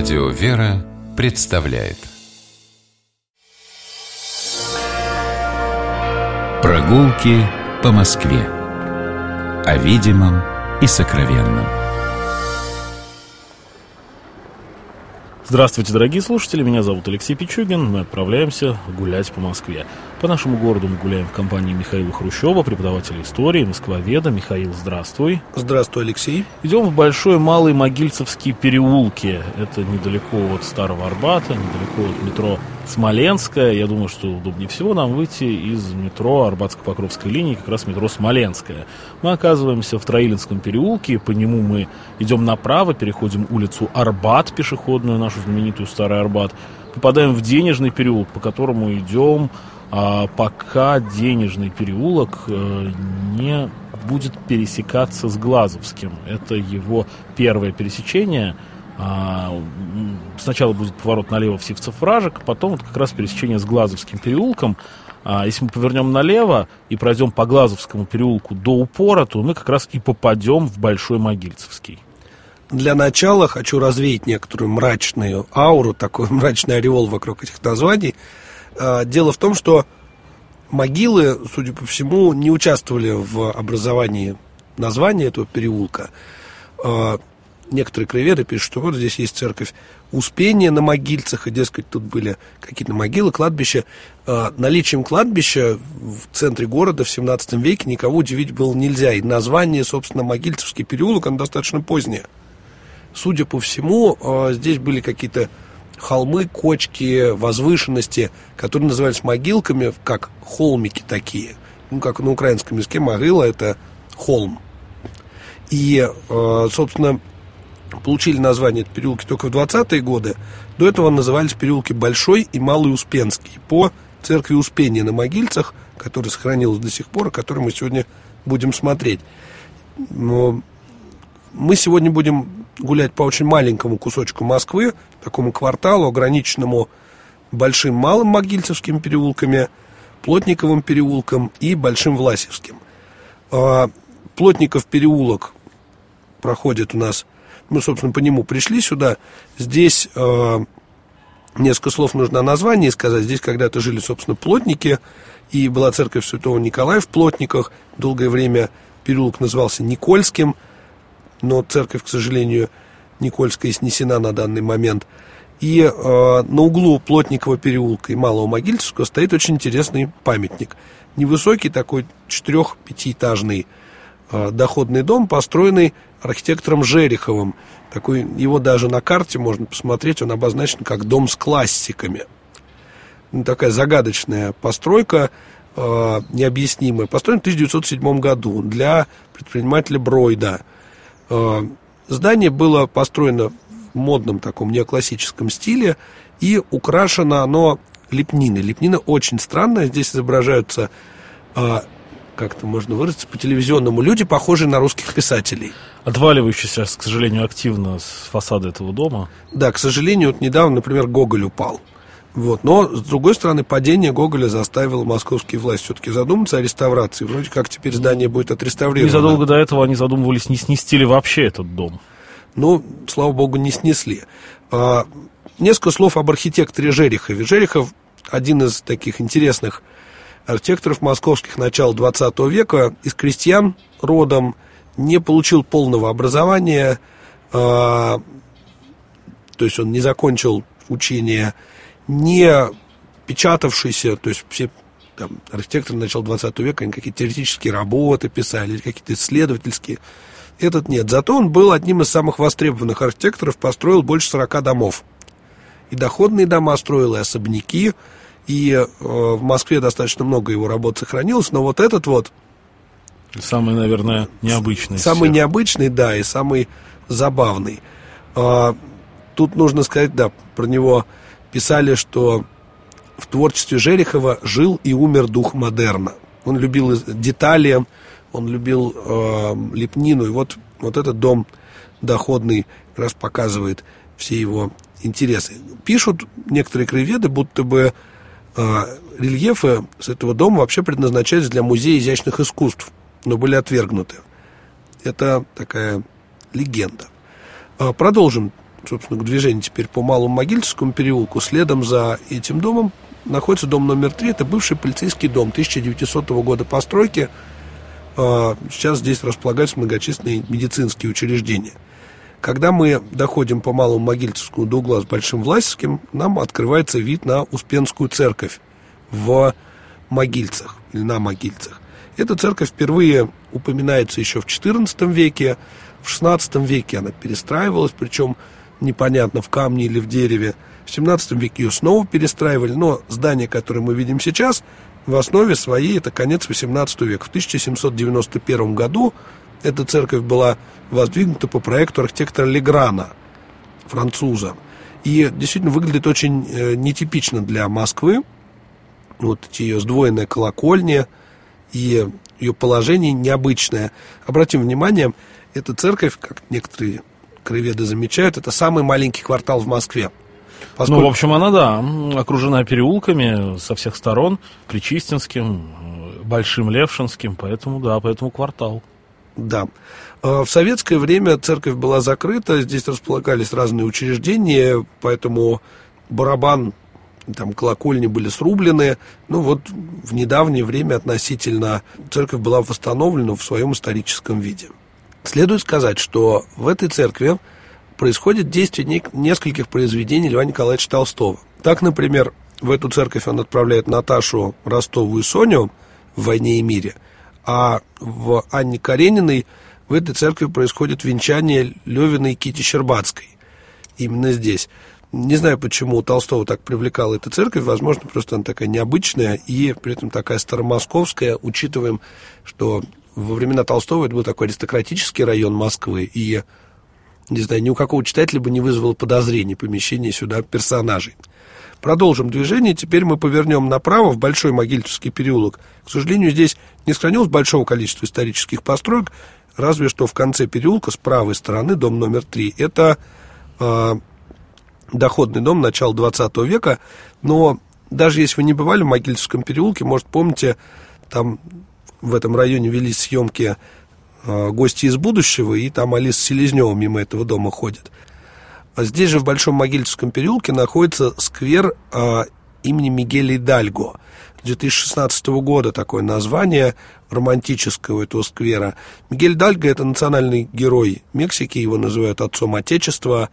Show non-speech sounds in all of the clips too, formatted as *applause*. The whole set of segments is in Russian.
Радио «Вера» представляет. Прогулки по Москве. О видимом и сокровенном. Здравствуйте, дорогие слушатели, меня зовут Алексей Пичугин, мы отправляемся гулять по Москве. По нашему городу мы гуляем в компании Михаила Хрущева, преподавателя истории, москвоведа. Михаил, здравствуй. Здравствуй, Алексей. Идем в Большой Малый Могильцевские переулки. Это недалеко от Старого Арбата, недалеко от метро Смоленская. Я думаю, что удобнее всего нам выйти из метро Арбатско-Покровской линии, как раз метро Смоленская. Мы оказываемся в Троилинском переулке, по нему мы идем направо, переходим улицу Арбат, пешеходную, нашу знаменитую Старый Арбат, попадаем в Денежный переулок, по которому идем пока денежный переулок э, не будет пересекаться с Глазовским. Это его первое пересечение. А, сначала будет поворот налево в Сивцев-Вражек, потом вот как раз пересечение с Глазовским переулком. А если мы повернем налево и пройдем по Глазовскому переулку до упора, то мы как раз и попадем в Большой Могильцевский. Для начала хочу развеять некоторую мрачную ауру, такой *laughs* мрачный ореол вокруг этих названий – а, дело в том, что могилы, судя по всему, не участвовали в образовании названия этого переулка. А, некоторые краеведы пишут, что вот здесь есть церковь Успения на могильцах, и, дескать, тут были какие-то могилы, кладбища. А, наличием кладбища в центре города в 17 веке никого удивить было нельзя. И название, собственно, Могильцевский переулок, оно достаточно позднее. Судя по всему, здесь были какие-то холмы, кочки, возвышенности, которые назывались могилками, как холмики такие. Ну, как на украинском языке могила – это холм. И, э, собственно, получили название эти переулки только в 20-е годы. До этого назывались переулки Большой и Малый Успенский по церкви Успения на Могильцах, которая сохранилась до сих пор, и которую мы сегодня будем смотреть. Но мы сегодня будем гулять по очень маленькому кусочку Москвы, такому кварталу, ограниченному Большим Малым Могильцевским переулками, Плотниковым переулком и Большим Власевским. А, Плотников переулок проходит у нас, мы, собственно, по нему пришли сюда. Здесь а, несколько слов нужно о названии сказать. Здесь когда-то жили, собственно, плотники, и была церковь Святого Николая в Плотниках. Долгое время переулок назывался Никольским – но церковь, к сожалению, Никольская снесена на данный момент. И э, на углу Плотникова переулка и Малого Могильского стоит очень интересный памятник. Невысокий такой четырех-пятиэтажный э, доходный дом, построенный архитектором Жереховым. Такой, его даже на карте можно посмотреть, он обозначен как дом с классиками. Ну, такая загадочная постройка, э, необъяснимая. Построен в 1907 году для предпринимателя Бройда – здание было построено в модном таком неоклассическом стиле и украшено оно лепниной. Лепнина очень странная. Здесь изображаются, э, как-то можно выразиться, по телевизионному люди, похожие на русских писателей. Отваливающийся, к сожалению, активно с фасада этого дома. Да, к сожалению, вот недавно, например, Гоголь упал. Вот. Но, с другой стороны, падение Гоголя заставило московские власти все-таки задуматься о реставрации. Вроде как теперь здание будет отреставрировано. И задолго до этого они задумывались, не снести ли вообще этот дом. Ну, слава богу, не снесли. А, несколько слов об архитекторе Жерехове. Жерехов один из таких интересных архитекторов московских начала 20 века, из крестьян родом, не получил полного образования, а, то есть он не закончил учение не печатавшийся, то есть все там, архитекторы начала 20 века, они какие-то теоретические работы писали, какие-то исследовательские. Этот нет. Зато он был одним из самых востребованных архитекторов, построил больше 40 домов. И доходные дома строил, и особняки, и э, в Москве достаточно много его работ сохранилось, но вот этот вот... Самый, наверное, необычный. Самый всех. необычный, да, и самый забавный. Э, тут нужно сказать, да, про него писали, что в творчестве Жерехова жил и умер дух модерна. Он любил детали, он любил э, лепнину. И вот, вот этот дом доходный как раз показывает все его интересы. Пишут некоторые краеведы, будто бы э, рельефы с этого дома вообще предназначались для музея изящных искусств, но были отвергнуты. Это такая легенда. Э, продолжим собственно, к движению теперь по Малому Могильскому переулку. Следом за этим домом находится дом номер три. Это бывший полицейский дом 1900 года постройки. А, сейчас здесь располагаются многочисленные медицинские учреждения. Когда мы доходим по Малому Могильцевскому до угла с Большим Власевским, нам открывается вид на Успенскую церковь в Могильцах или на Могильцах. Эта церковь впервые упоминается еще в XIV веке. В XVI веке она перестраивалась, причем непонятно, в камне или в дереве. В XVII веке ее снова перестраивали, но здание, которое мы видим сейчас, в основе своей это конец XVIII века. В 1791 году эта церковь была воздвигнута по проекту архитектора Леграна, француза. И действительно выглядит очень э, нетипично для Москвы. Вот ее сдвоенная колокольня и ее положение необычное. Обратим внимание, эта церковь, как некоторые краеведы замечают, это самый маленький квартал в Москве. Поскольку... Ну, в общем, она, да, окружена переулками со всех сторон, Причистинским, Большим Левшинским, поэтому, да, поэтому квартал. Да. А, в советское время церковь была закрыта, здесь располагались разные учреждения, поэтому барабан, там колокольни были срублены. Ну вот в недавнее время относительно церковь была восстановлена в своем историческом виде. Следует сказать, что в этой церкви происходит действие нескольких произведений Льва Николаевича Толстого. Так, например, в эту церковь он отправляет Наташу Ростову и Соню в «Войне и мире», а в Анне Карениной в этой церкви происходит венчание Левиной и Кити Щербацкой. Именно здесь. Не знаю, почему Толстого так привлекала эта церковь. Возможно, просто она такая необычная и при этом такая старомосковская. Учитываем, что во времена Толстого это был такой аристократический район Москвы, и не знаю, ни у какого читателя бы не вызвало подозрений помещение сюда персонажей. Продолжим движение. Теперь мы повернем направо в Большой Могильческий переулок. К сожалению, здесь не сохранилось большого количества исторических построек, разве что в конце переулка с правой стороны дом номер три. Это э, доходный дом начала 20 века, но даже если вы не бывали в Могильческом переулке, может, помните, там в этом районе велись съемки Э, гости из будущего, и там Алиса Селезнева мимо этого дома ходит. А здесь же в Большом Могильском переулке находится сквер а, имени Мигеля Идальго. 2016 года такое название романтического этого сквера. Мигель Дальго – это национальный герой Мексики, его называют отцом Отечества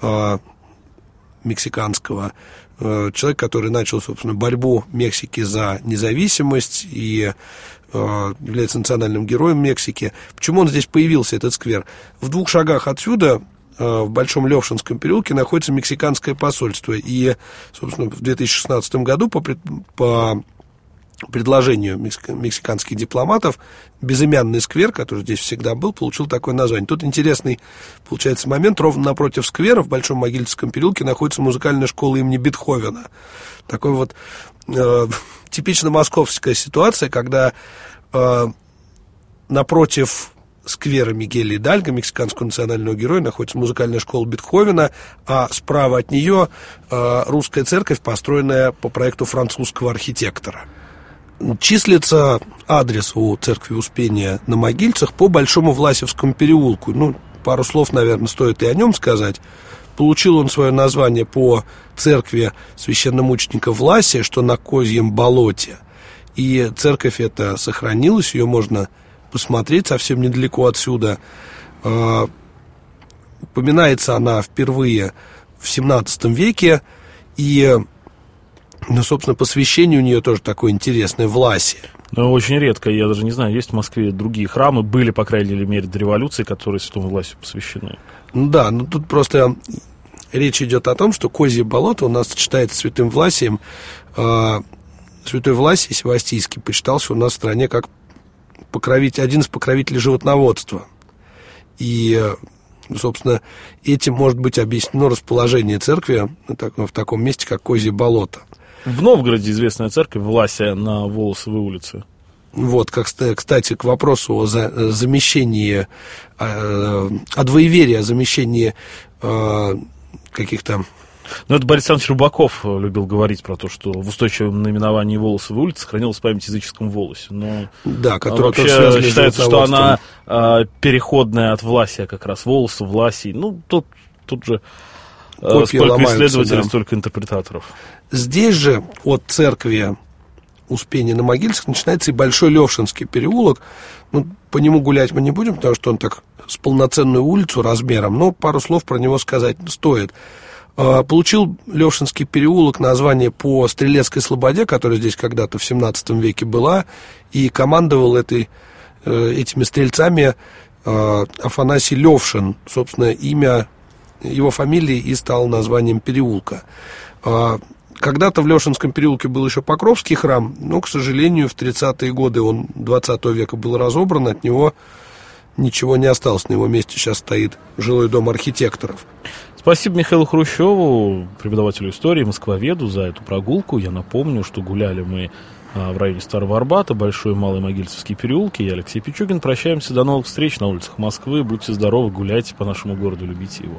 э, мексиканского. Э, человек, который начал, собственно, борьбу Мексики за независимость и Э, является национальным героем Мексики. Почему он здесь появился, этот сквер? В двух шагах отсюда э, в Большом Левшинском переулке находится мексиканское посольство. И, собственно, в 2016 году по, по предложению мексиканских дипломатов безымянный сквер, который здесь всегда был, получил такое название. Тут интересный, получается, момент. Ровно напротив сквера в Большом Могильском переулке находится музыкальная школа имени Бетховена. Такой вот э, *laughs* типично московская ситуация, когда э, напротив сквера Мигеля Идальго, мексиканского национального героя, находится музыкальная школа Бетховена, а справа от нее э, русская церковь, построенная по проекту французского архитектора. Числится адрес у церкви Успения на Могильцах по Большому Власевскому переулку. Ну, пару слов, наверное, стоит и о нем сказать. Получил он свое название по церкви священномученика Власия, что на Козьем болоте. И церковь эта сохранилась, ее можно посмотреть совсем недалеко отсюда. А, упоминается она впервые в 17 веке, и, ну, собственно, посвящение у нее тоже такое интересное, Власия. Ну, очень редко, я даже не знаю, есть в Москве другие храмы, были, по крайней мере, до революции, которые Святому Власию посвящены. Ну да, ну тут просто речь идет о том, что Козье болото у нас читается Святым Власием. Э, Святой Власий Севастийский почитался у нас в стране как покровитель, один из покровителей животноводства. И, собственно, этим может быть объяснено расположение церкви в таком месте, как Козье болото. В Новгороде известная церковь Власия на Волосовой улице. Вот, как, кстати, к вопросу о замещении, э, о двоеверии, о замещении э, каких-то ну, это Борис Александрович Рыбаков э, любил говорить про то, что в устойчивом наименовании волосы в улице сохранилась память языческом волосе. Но да, которая вообще считается, что она э, переходная от Власия как раз, волосы, Власий. Ну, тут тут же э, Копии сколько ломаются, исследователей, да. столько интерпретаторов. Здесь же от церкви Успения на Могильских начинается и Большой Левшинский переулок. Ну, по нему гулять мы не будем, потому что он так с полноценную улицу размером, но пару слов про него сказать стоит. А, Получил Левшинский переулок название по Стрелецкой Слободе, которая здесь когда-то в 17 веке была, и командовал этой, э, этими стрельцами э, Афанасий Левшин, собственно, имя его фамилии и стало названием переулка. А, Когда-то в Лешинском переулке был еще Покровский храм, но, к сожалению, в 30-е годы он 20 века был разобран, от него ничего не осталось. На его месте сейчас стоит жилой дом архитекторов. Спасибо Михаилу Хрущеву, преподавателю истории, москвоведу, за эту прогулку. Я напомню, что гуляли мы а, в районе Старого Арбата, Большой и Малый Могильцевские переулки. Я Алексей Пичугин. Прощаемся. До новых встреч на улицах Москвы. Будьте здоровы, гуляйте по нашему городу, любите его.